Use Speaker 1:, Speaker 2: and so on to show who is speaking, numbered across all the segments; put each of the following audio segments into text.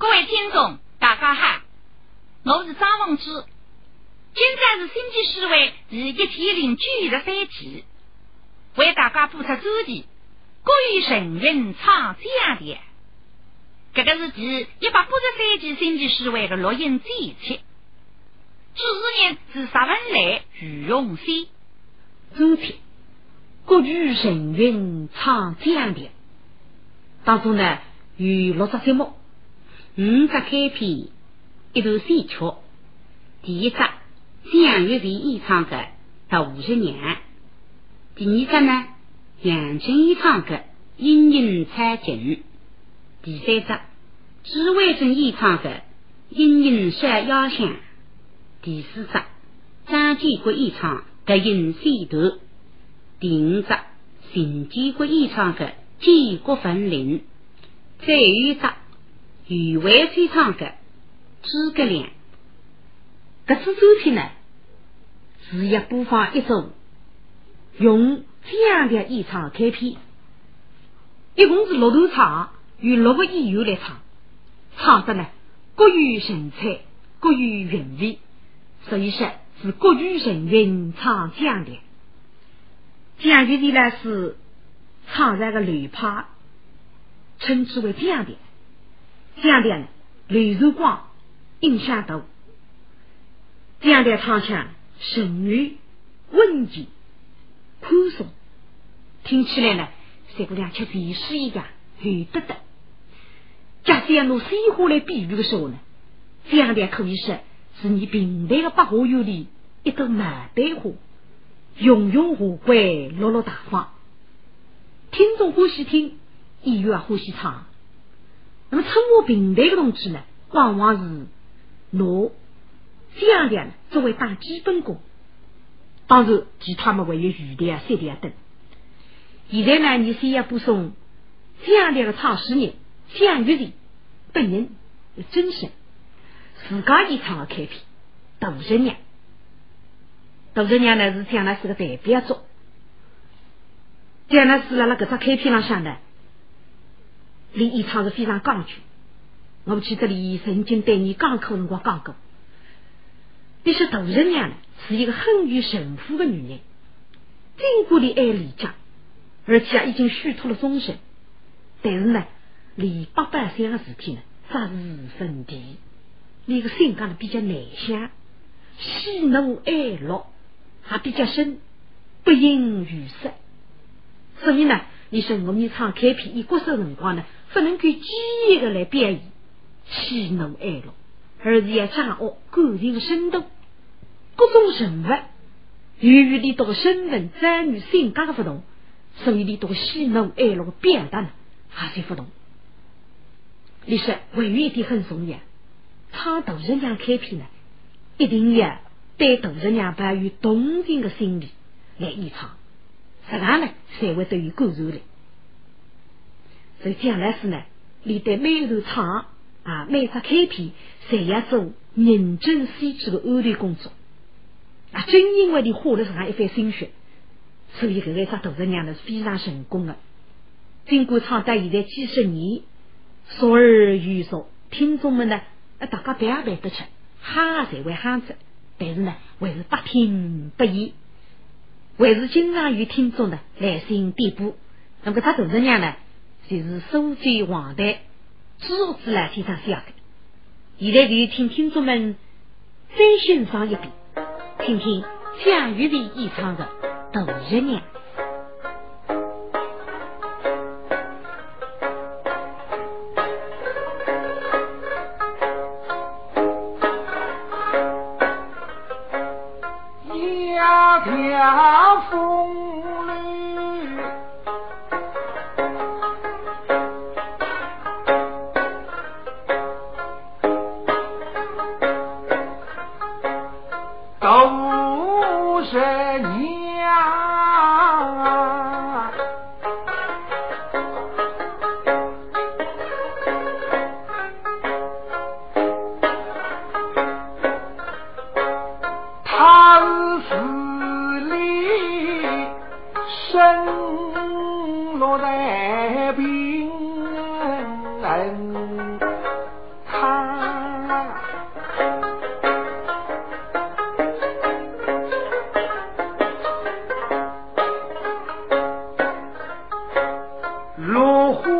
Speaker 1: 各位听众，大家好，我是张凤芝。今朝是新纪市委第一天零九十三期，为大家播出主题“国语神韵唱江的”。这个是第一百八十三期新纪市委的录音剪辑。主持人是石文来、于永新。
Speaker 2: 主题“国语神韵唱江的”，当中呢有六十节目。五只开篇，一段戏曲。第一只蒋玉娣演唱的《杜十年》，第二只呢杨春演唱的《莺莺采景》，第三只朱伟珍演唱的《莺莺闪腰香》，第四只张建国演唱的《银线图》，第五只邢建国演唱的《建国坟林》，最后一只。余伟飞唱的《诸葛亮》，这次周天呢，是要播放一首用这样的演唱开篇，一共是六段唱，与六个演员来唱，唱的呢各有神采，各有韵味，所以说是各具神韵唱这样的。江的呢是唱这个流派，称之为这样的。这样的流入光，印象大。这样的唱腔声韵稳健、宽松，听起来呢，三姑娘却甜食一样，很得得。假使要拿鲜花来比喻的时候呢，这样的可以说是你平淡的百花园里一朵牡丹花，雍雍华贵，落落大方。听众欢喜听，演员欢喜唱。那么，称呼平台的东西呢，往往是拿这样的作为打基本功。当然，其他们还有余的啊、三的啊等。现在呢，你先要补充这样的个唱诗人蒋玉娣本人的真身，自家一唱的开篇《杜十娘》。杜十娘呢是讲的是个代表作，讲那是了那个只开篇上向的。李一昌是非常刚决，我记得李曾经对你港口辰光讲过，你说杜十娘呢是一个很有城府的女人，经过的爱李家，而且已经虚脱了终身。但是呢，李八百岁的事体呢，杂事分地，你个性格呢比较内向，喜怒哀乐还比较深，不应于色，所以呢，你说我们唱开篇一国手辰光呢。不能够机械的来表现喜怒哀乐，而是要掌握感情的深度。各种人物由于你这个身份、遭遇、性格的不同，所以你这个喜怒哀乐的表达呢，还是不同。你说还有一点很重要，唱杜十娘开篇呢，一定要对杜十娘抱有同情的心理来演唱，这样呢才会得有感染力。所以将来是呢，你对每一段唱啊，每只开篇，侪要做认真细致的安排工作啊。正因为你花了这样一番心血，所以这个只杜十娘呢是非常成功的。经过唱到现在几十年，说而有说，听众们呢，啊，大家不要得出，哈才会哈着，但是呢，还是不听不厌，还是经常有听众呢来信点播。那么这杜十娘呢？就是书记王台，诸子来先生写的。现在就请听众们再欣赏一遍，听听蒋玉娣演唱的《杜十娘》。
Speaker 3: 路虎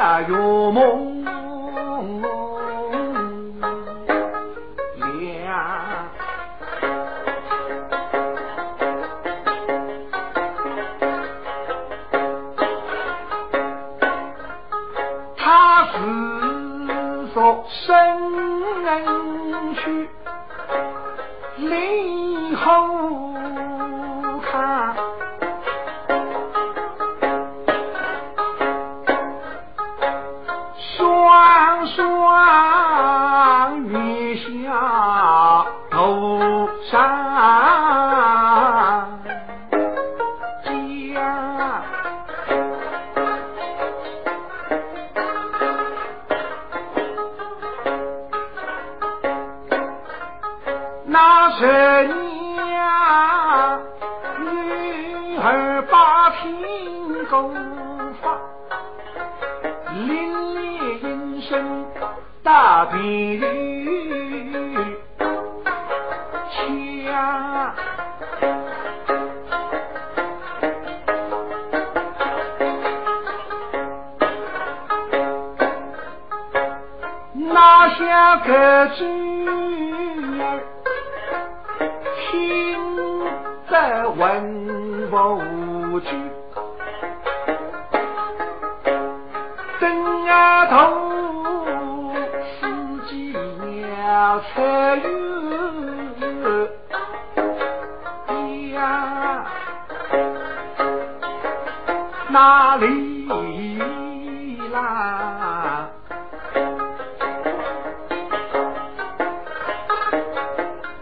Speaker 3: 生呀有梦。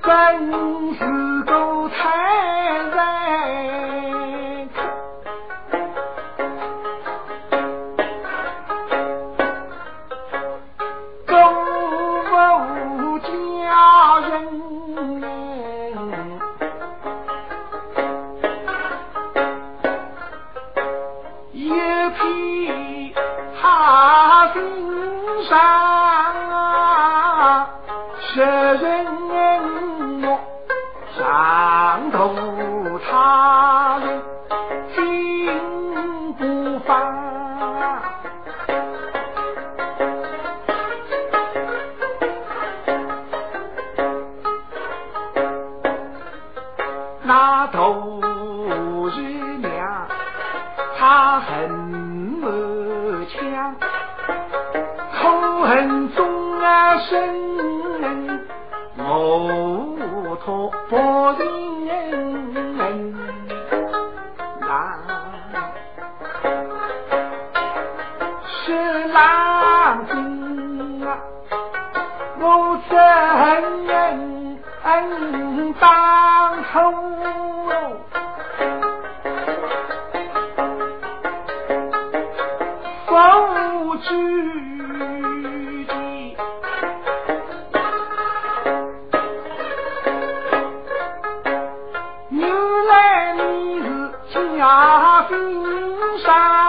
Speaker 3: 真是上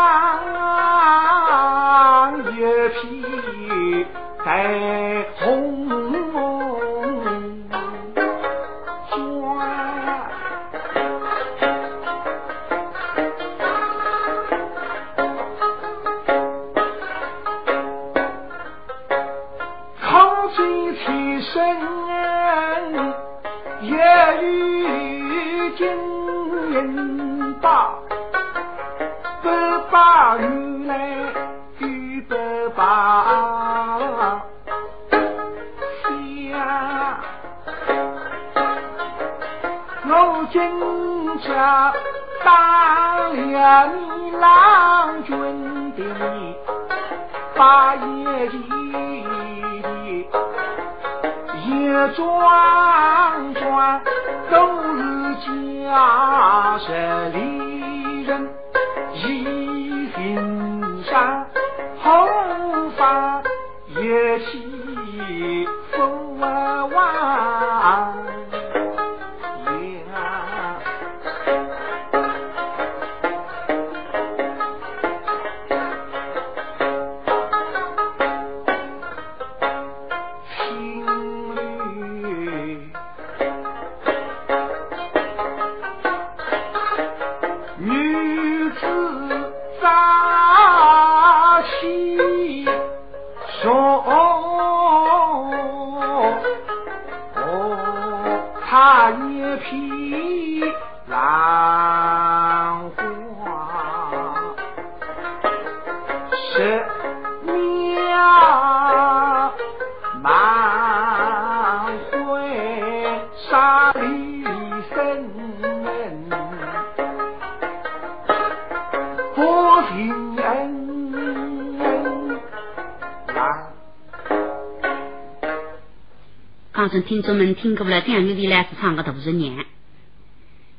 Speaker 4: 听众们听过了蒋玉丽老师唱的《杜十娘》，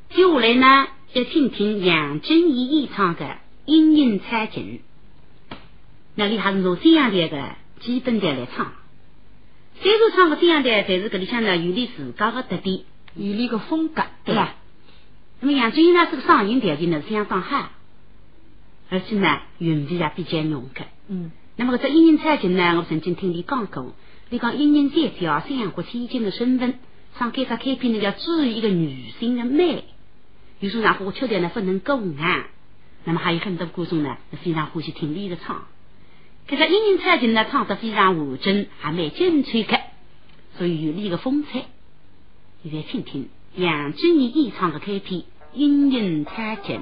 Speaker 4: 接下来呢，要听听杨振义演唱的《莺莺采锦》。那里还是从这样的一个基本的来唱，虽然唱个这样的，但是搿里向呢有点自家的特点，
Speaker 2: 有点个风格，
Speaker 4: 对吧？那么杨振义呢是个嗓音条件呢是相当好，而且呢韵味也比较浓的。
Speaker 2: 嗯，
Speaker 4: 那么搿只莺莺采锦呢，我曾经听你讲过，你讲莺莺摘条三国千金的身份，上开只开篇呢要注意一个女性的美，有时候然后我缺点呢不能够啊。那么还有很多观众呢非常欢喜听你的唱，搿只莺莺采锦呢唱得非常完整，还蛮精彩的，所以有你的风采。现在听听杨振义演唱的开篇《莺莺采锦》。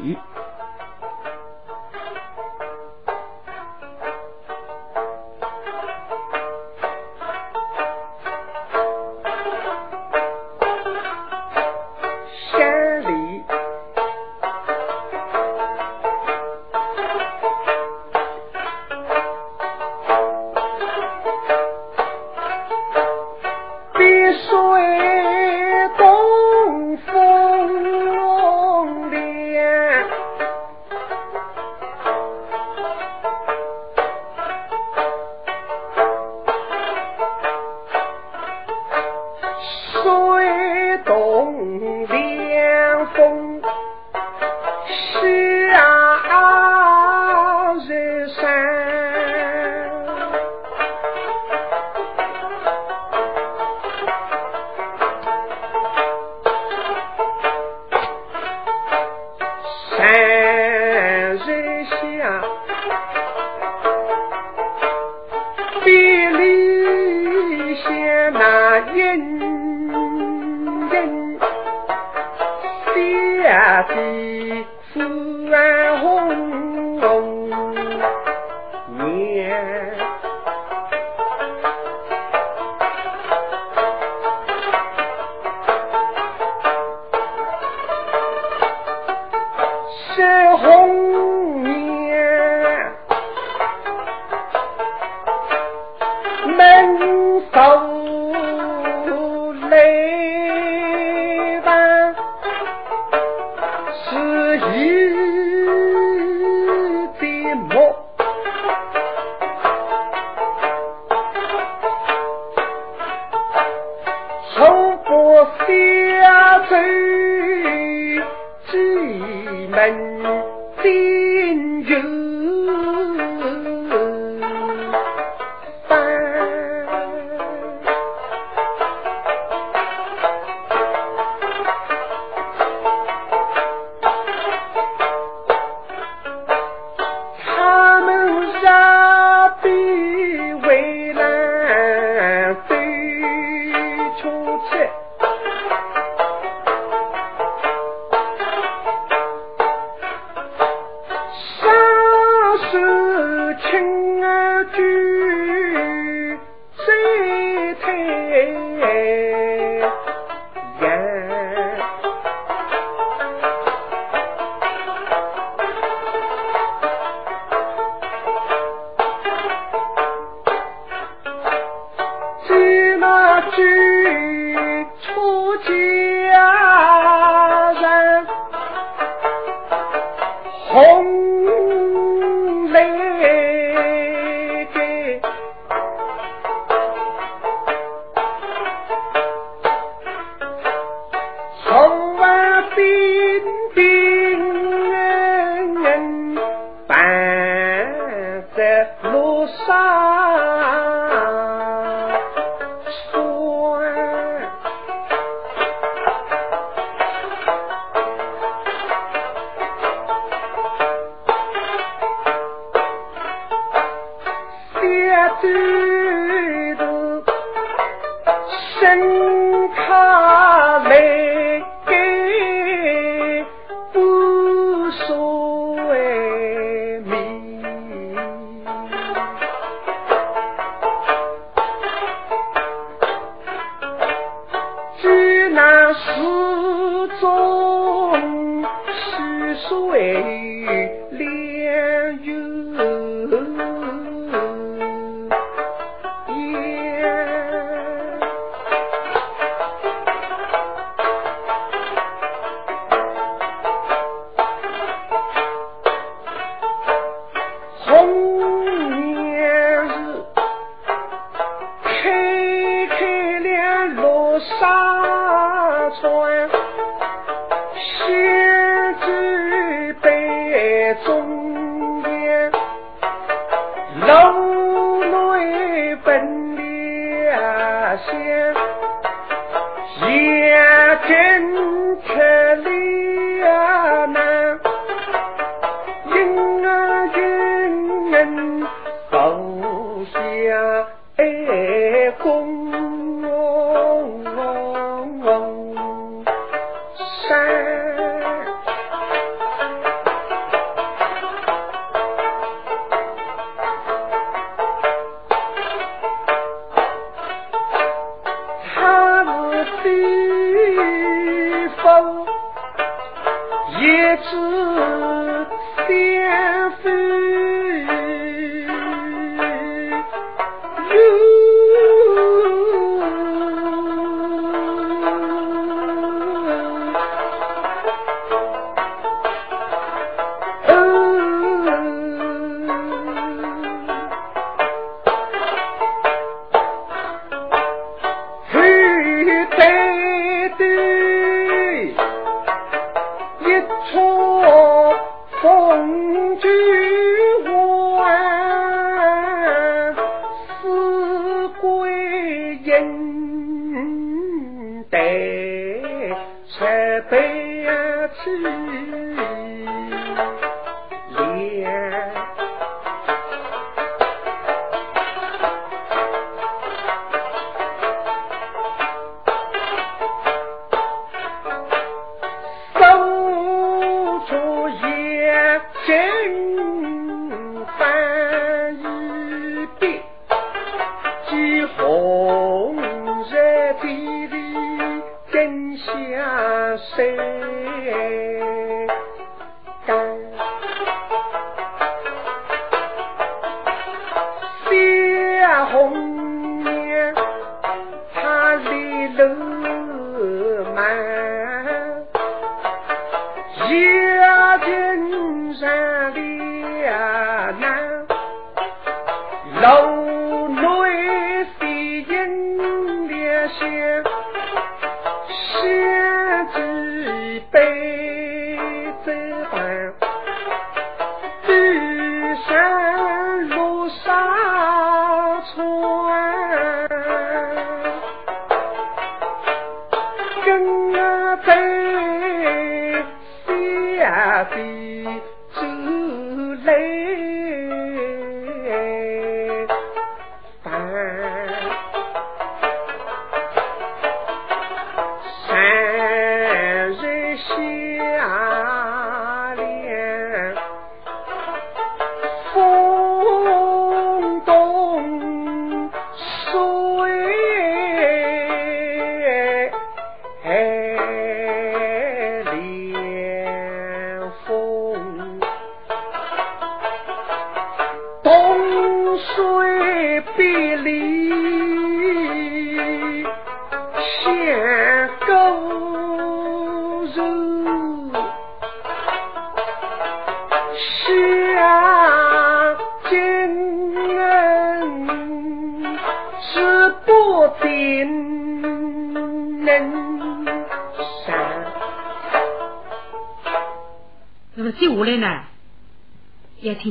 Speaker 3: 喂。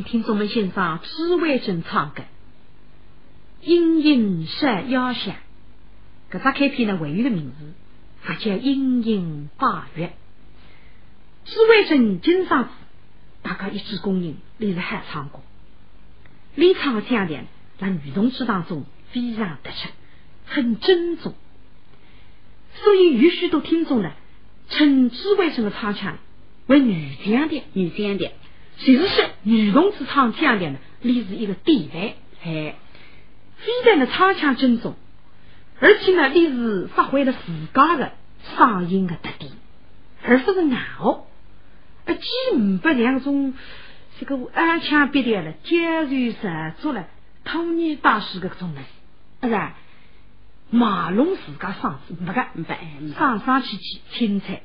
Speaker 2: 听众们欣赏紫薇镇唱的《莺莺山腰响》，这张开篇呢，文语的名字还叫《莺莺八月》。紫薇镇经常，大家一致公认，你是还唱过。李唱的腔调在女同志当中非常得戚，很正宗。所以有许多听众呢，称紫薇镇的唱腔为女腔调，
Speaker 1: 女腔调。
Speaker 2: 其实是女同志唱腔的呢，你是一个地位，哎，非常的唱腔正宗，而且呢，你是发挥了自家的嗓音的特点，而不是拗，而既唔把两种这个暗腔别掉了，加入上做了托尼大师的种能，是吧？马龙自家嗓子不干不上上去去清脆，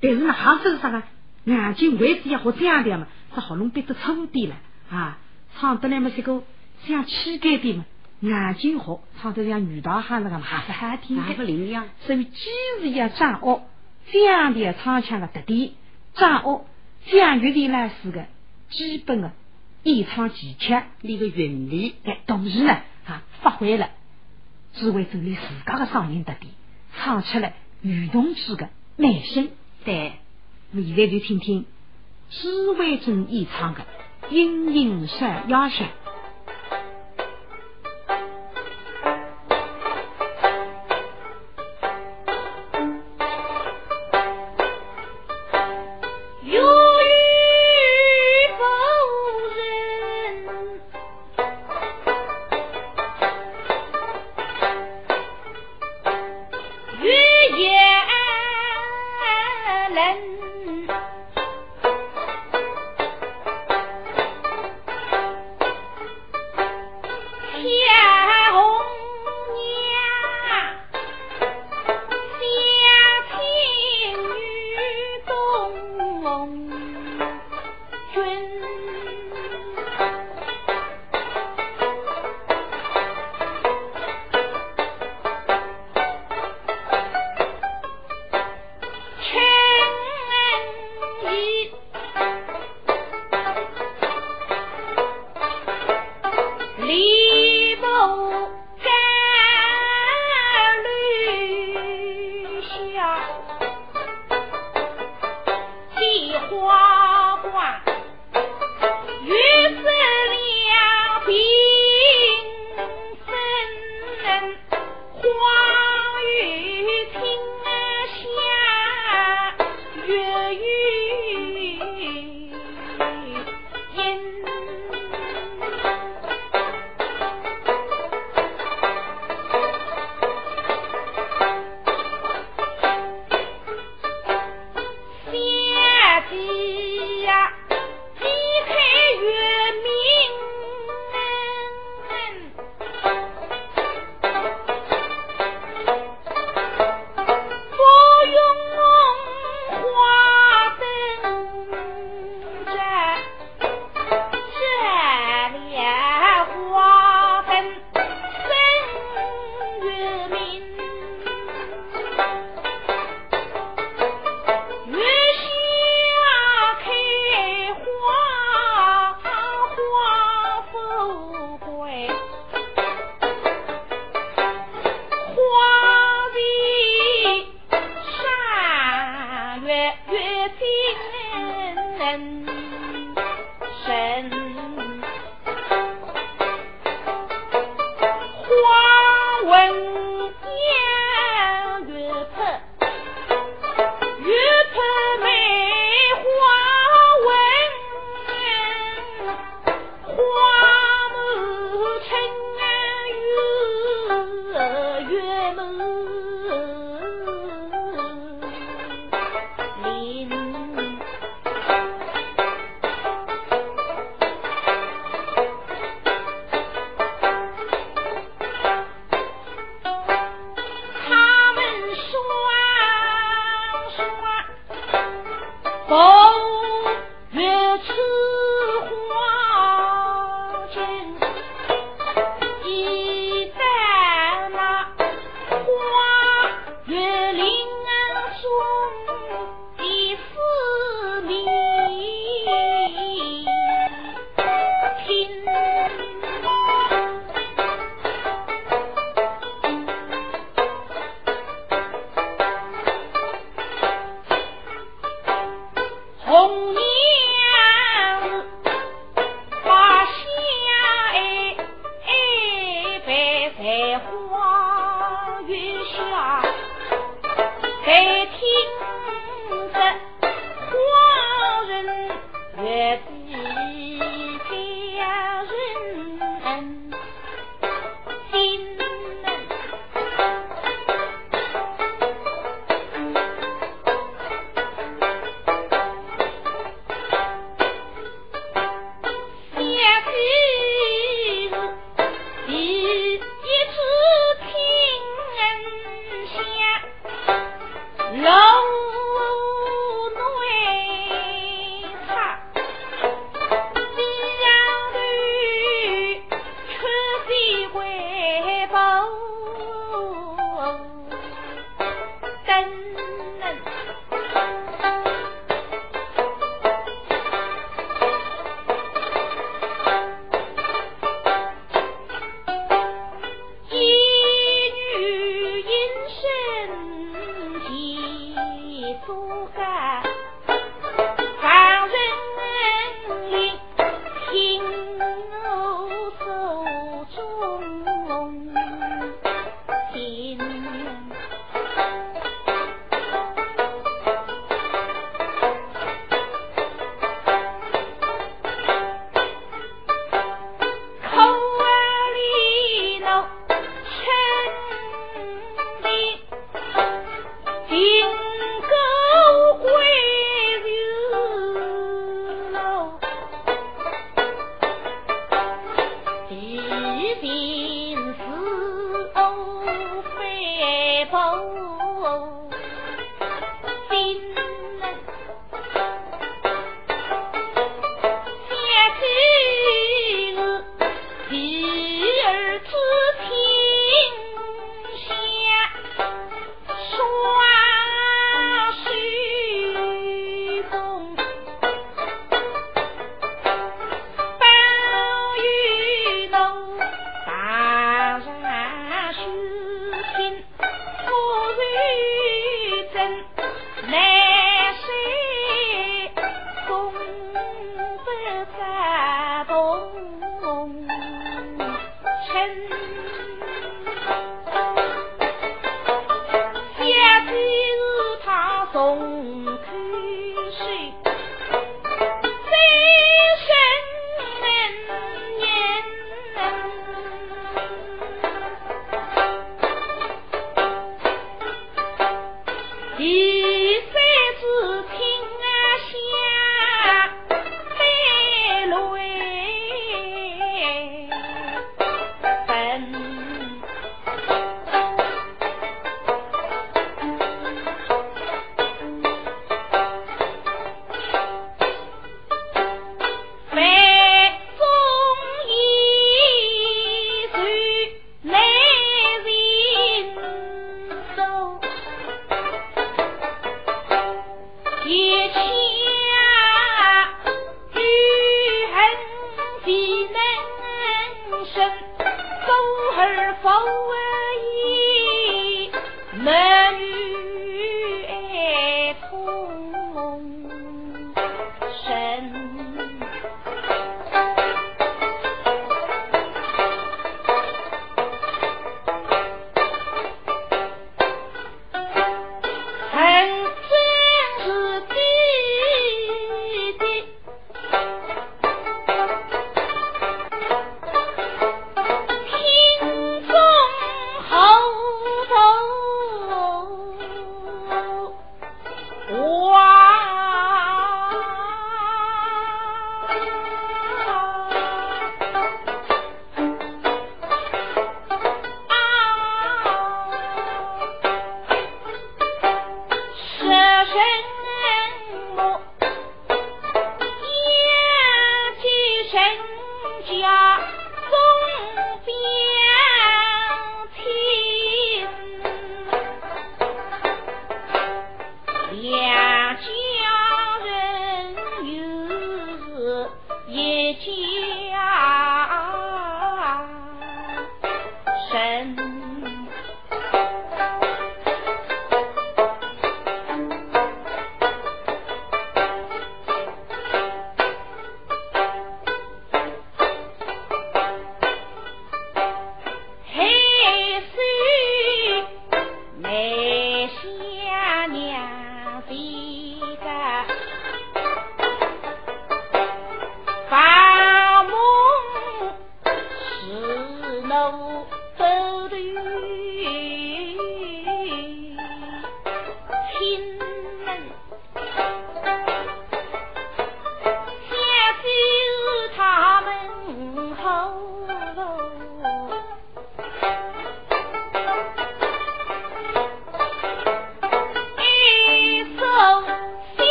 Speaker 2: 但是呢，还是啥个眼睛位置也好这样的嘛。这喉咙变得粗点了啊，唱得来么这个像乞丐的嘛，
Speaker 5: 眼睛好，唱得像女大汉那个哈是哈听
Speaker 2: 不灵样。
Speaker 5: 所以，既是要掌握这样的唱腔的特点，掌握这样乐的呢是个基本的演唱技巧，
Speaker 2: 那个韵律，
Speaker 5: 哎，同时呢，啊，发挥了智慧整理自家的嗓音特点，唱出了女同志的内心。
Speaker 2: 对，
Speaker 5: 我现在就听听智慧真演唱的《隐隐山压山》。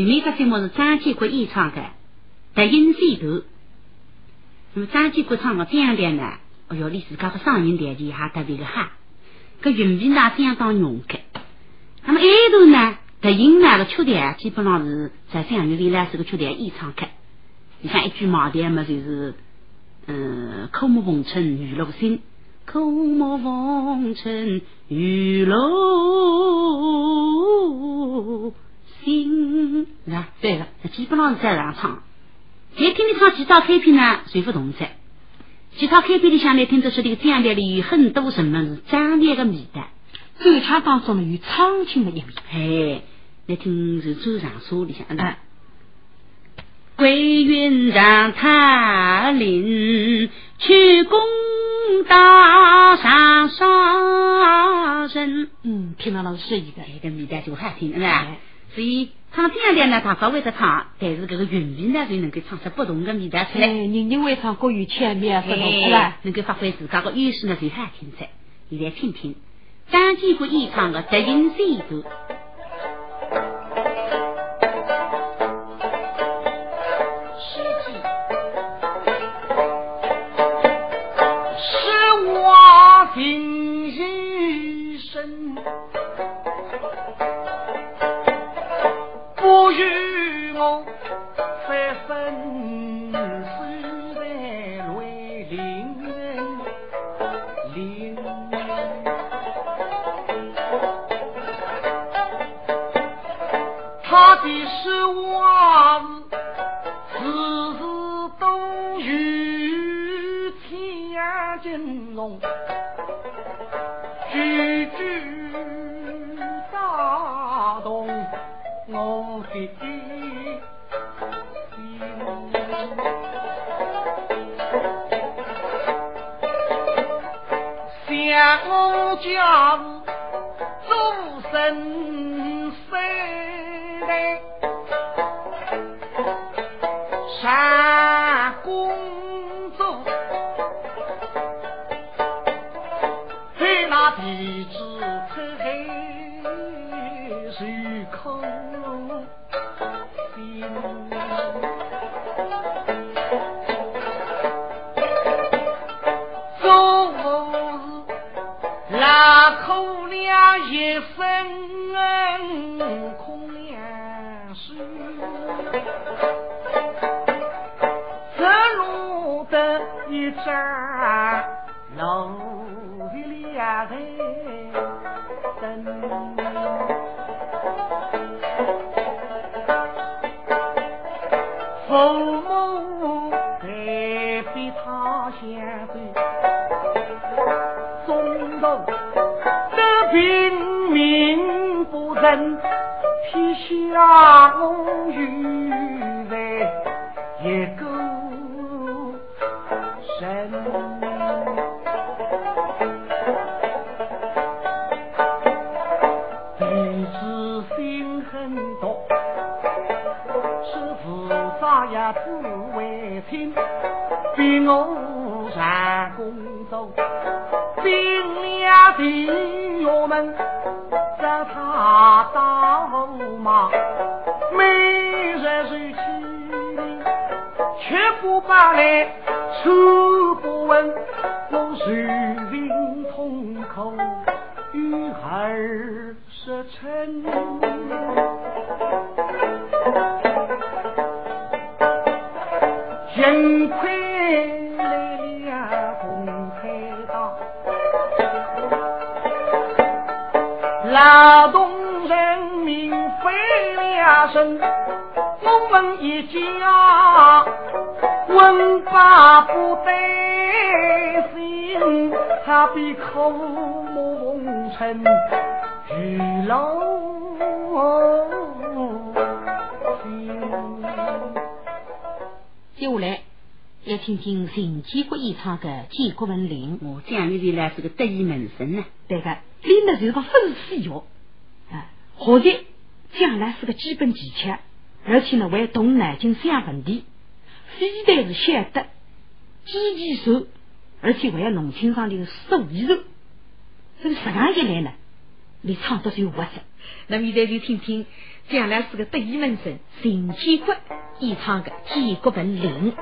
Speaker 1: 咏梅这节目
Speaker 4: 是张建国演唱的《德音西头》。那么张建国唱的这样的呢，哎哟，你自家的嗓音条件还特别的好，个韵味呢相当浓刻。那么一头呢，德音那个曲调基本上是在相声里呢是个曲调演唱的。你像一句毛调嘛，就是嗯，枯木逢春雨露新，枯木逢春雨露。基本上是在上唱。
Speaker 3: 在听你唱几套开篇呢，谁不同在。几套开篇里向呢听得出这个江边里有很多什么是张烈的味道，
Speaker 2: 奏腔当中呢有苍青的一面。
Speaker 3: 哎，来听是周长说里向啊。归云让他领去攻打上上人，
Speaker 2: 嗯，听到了是一个，
Speaker 3: 这个味道就好听，是吧？所以唱这样的呢，大家会得唱，但是这个韵味呢，就能够唱出不同的味道出来。
Speaker 2: 人人会唱国语千面，不同
Speaker 3: 是吧？能够发挥自家的优势呢，最好听出来。你来听听张继国演唱的《德云人，天下我余贼一个神。是也自为亲，比我。三段》。听听陈建国演唱的《建国文铃》，
Speaker 2: 我
Speaker 3: 讲你的呢是个得意门生呢。
Speaker 2: 对的，练的就是个粉丝药啊，好在将来是个基本技巧，而且呢为懂南京想问题，非但是晓得积极手，而且还要弄清爽的手艺人。这个什样一来呢，你唱的就活色。
Speaker 3: 那么现在就听听将来是个得意门生陈建国演唱的《天国本领》。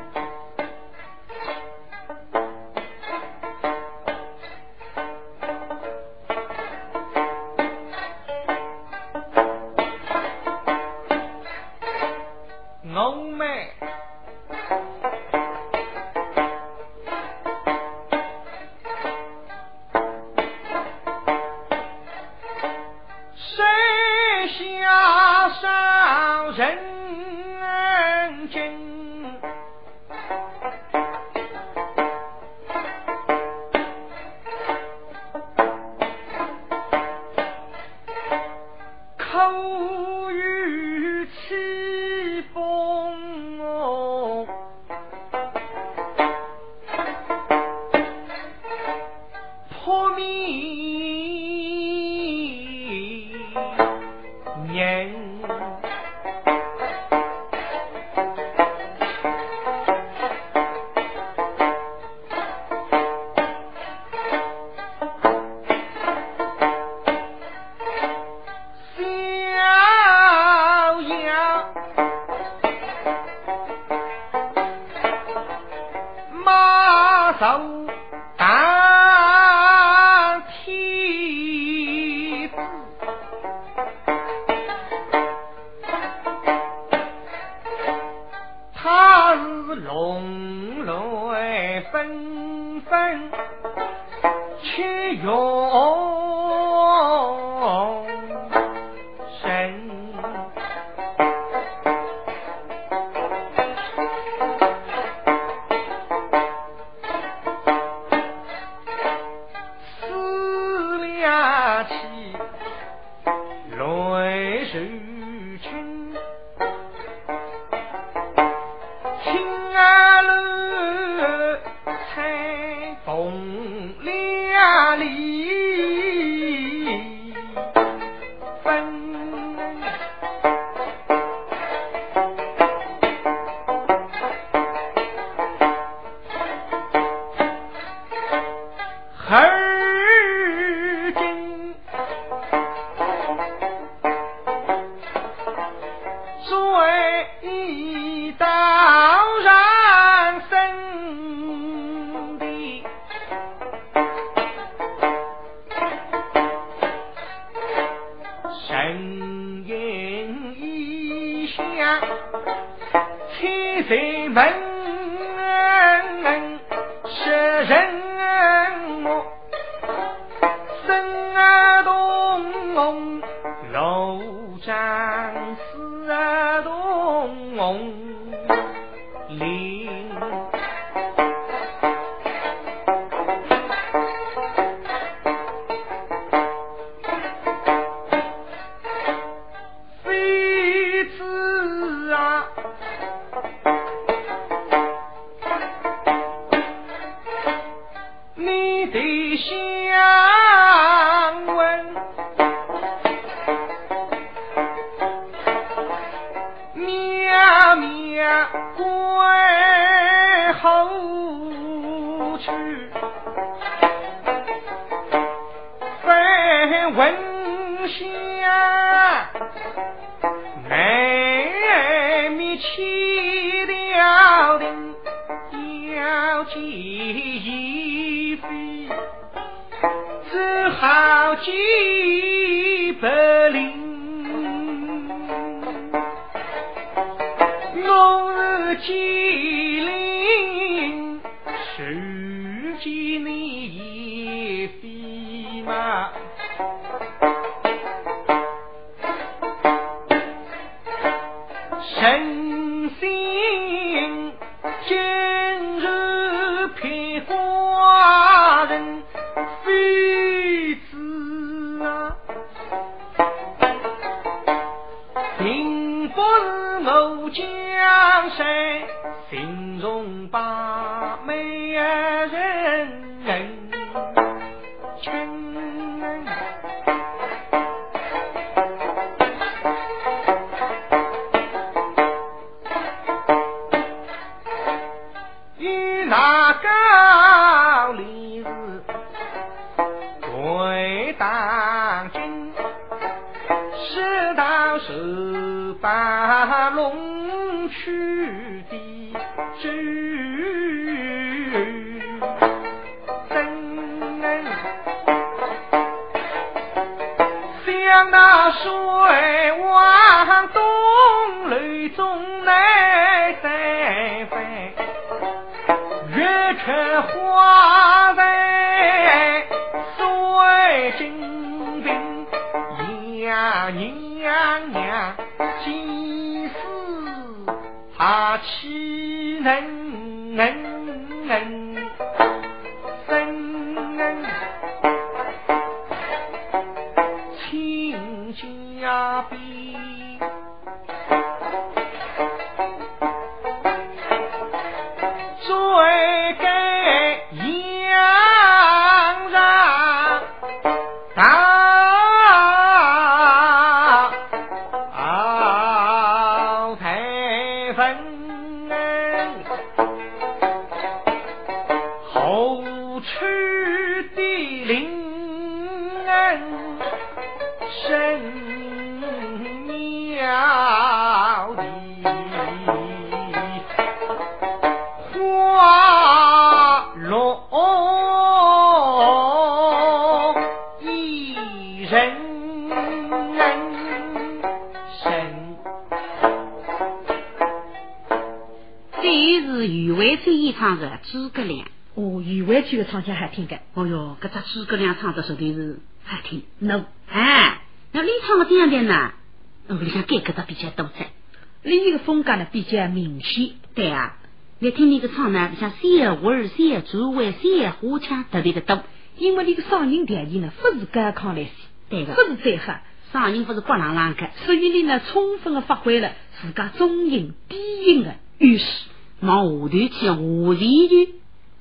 Speaker 3: 去用。花落。
Speaker 4: 诸葛亮
Speaker 2: 唱的
Speaker 4: 绝对是好听。
Speaker 2: 喏，
Speaker 4: 哎，那李唱的这样的呢？屋里向改革的比较多噻。
Speaker 2: 李的风格呢比较明显。
Speaker 4: 对啊，你听你个唱呢，像小胡儿、小朱伟、小花腔特别的多。
Speaker 2: 因为你个嗓音条件呢，不是高亢来些，
Speaker 4: 对个，
Speaker 2: 不是再好，
Speaker 4: 嗓音不是光朗朗的，
Speaker 2: 所以你呢，充分的发挥了自家中音、低音的优势。
Speaker 4: 往下头去，下地区，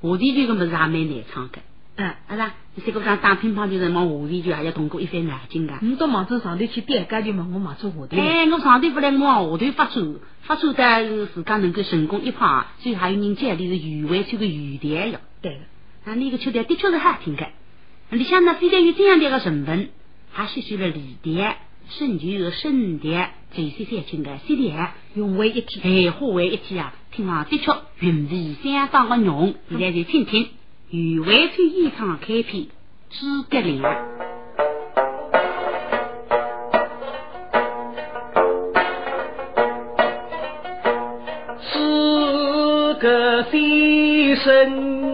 Speaker 4: 下地区个么子也蛮难唱的。
Speaker 2: 嗯，
Speaker 4: 啊是，你这个讲打乒乓球的，往下地就还要通过一番脑筋的。
Speaker 2: 你到网站上头去点，家就问我往做下头。
Speaker 4: 哎，我上头不来，我往下头发愁，发愁的自家能够成功一拍，所以还有人讲你是余外出个余调哟。
Speaker 2: 对的。
Speaker 4: 啊，那个曲调的确是好听的。里向呢，非常有这样的一个成分，还吸收了离调、声球和声调这些三种的 C 调
Speaker 2: 融为一体，
Speaker 4: 哎，化为一体啊！听啊的确韵味相当的浓。现在就听听余伟春演唱开篇《诸葛亮》。
Speaker 5: 诸葛先生。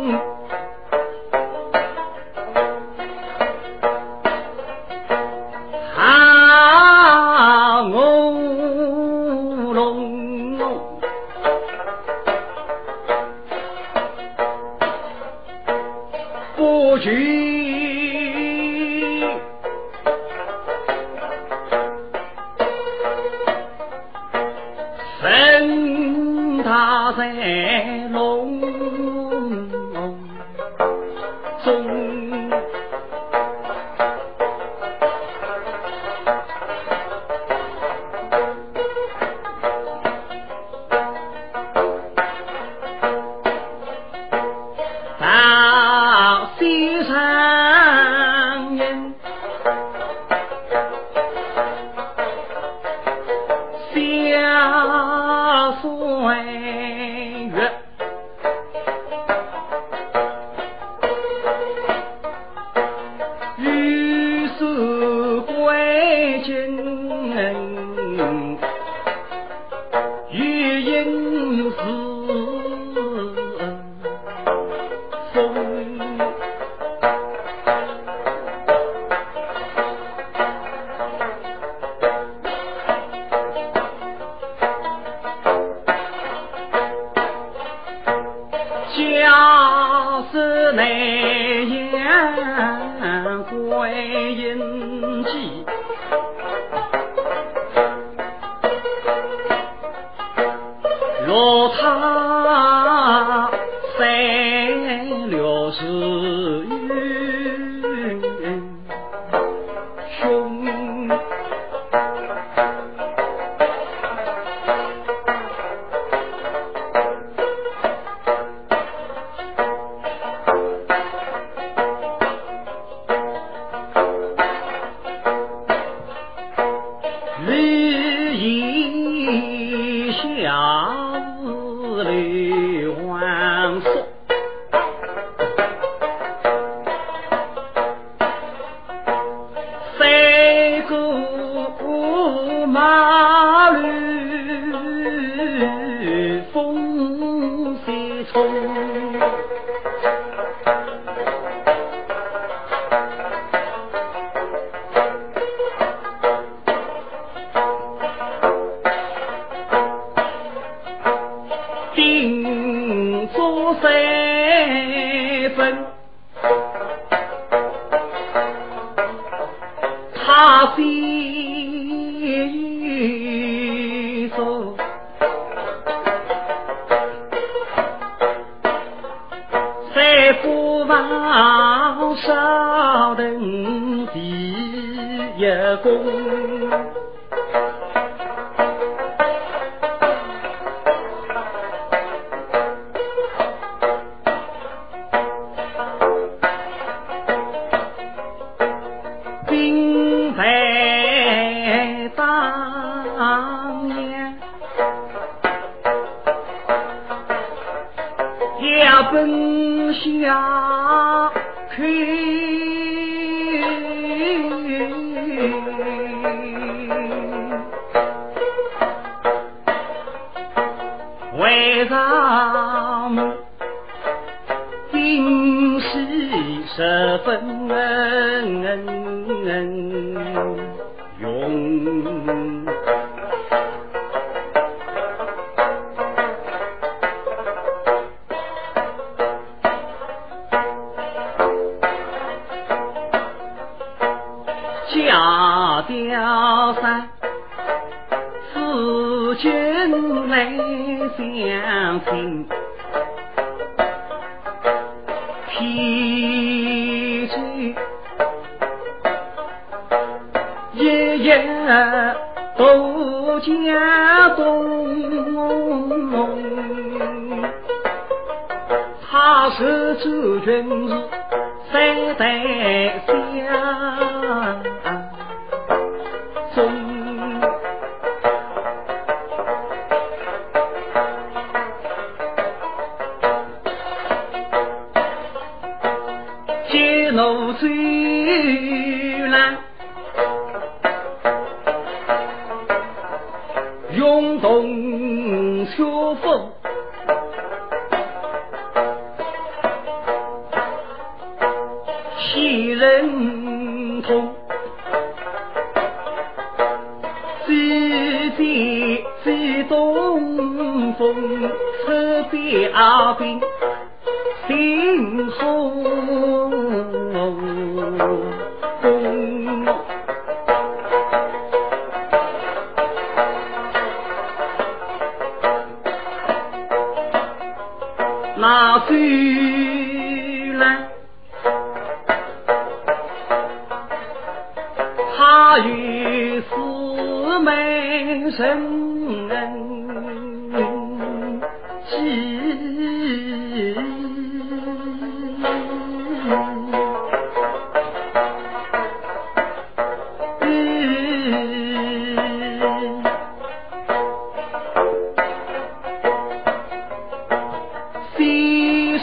Speaker 4: 为
Speaker 5: 娘亲，披去一夜都家动，他是主君是三代相。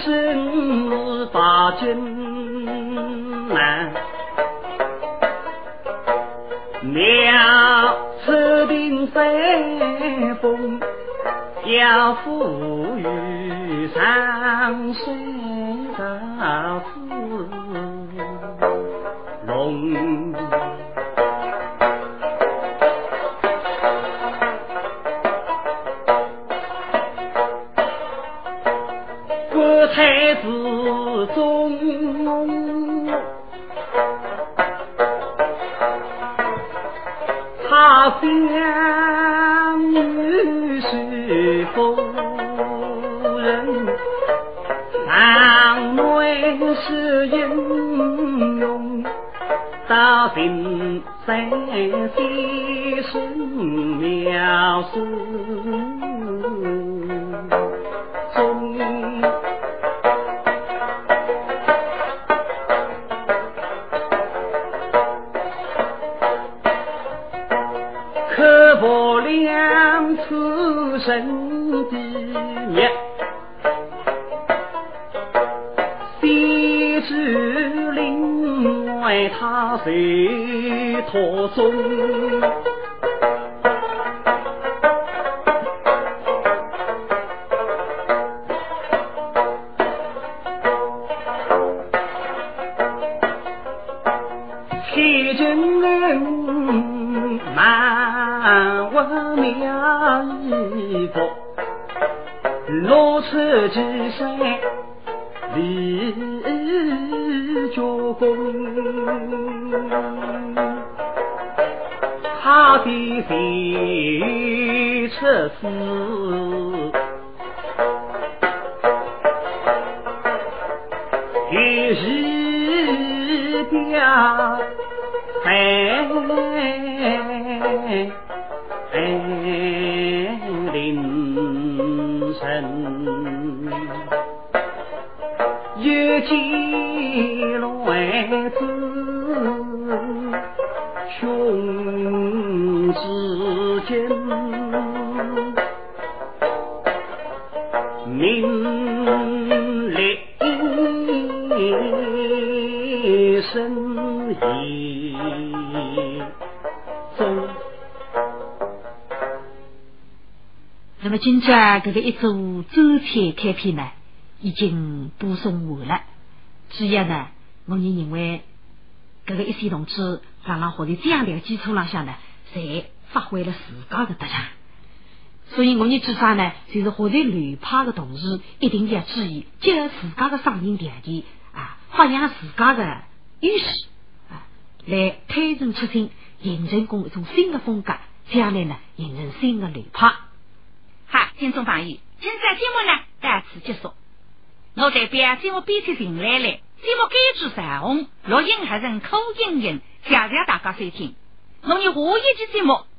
Speaker 5: 生是大军难，娘注定三风要赴与山水丈。哎飞出了衣服露出几身立脚功，他的前出事也一点。见为子，穷至今，名利生意中。
Speaker 2: 那么今朝这个一组周天开篇呢，已经播送完了。主要呢，我也认为这个一些同志，让让或者这样的基础浪向呢，才发挥了自家的特长。所以我们至少呢，就是或者乱派的同时，一定要注意结合自家的生存条件啊，发扬自家的优势啊，来推陈出新，形成共一种新的风格，将来呢，形成新的流派。
Speaker 1: 好，听众朋友，今朝节目呢到此结束。我代表节目编辑陈来了，节目改制陈红，录音还是口音音，谢谢大家收听。我们下一期节目。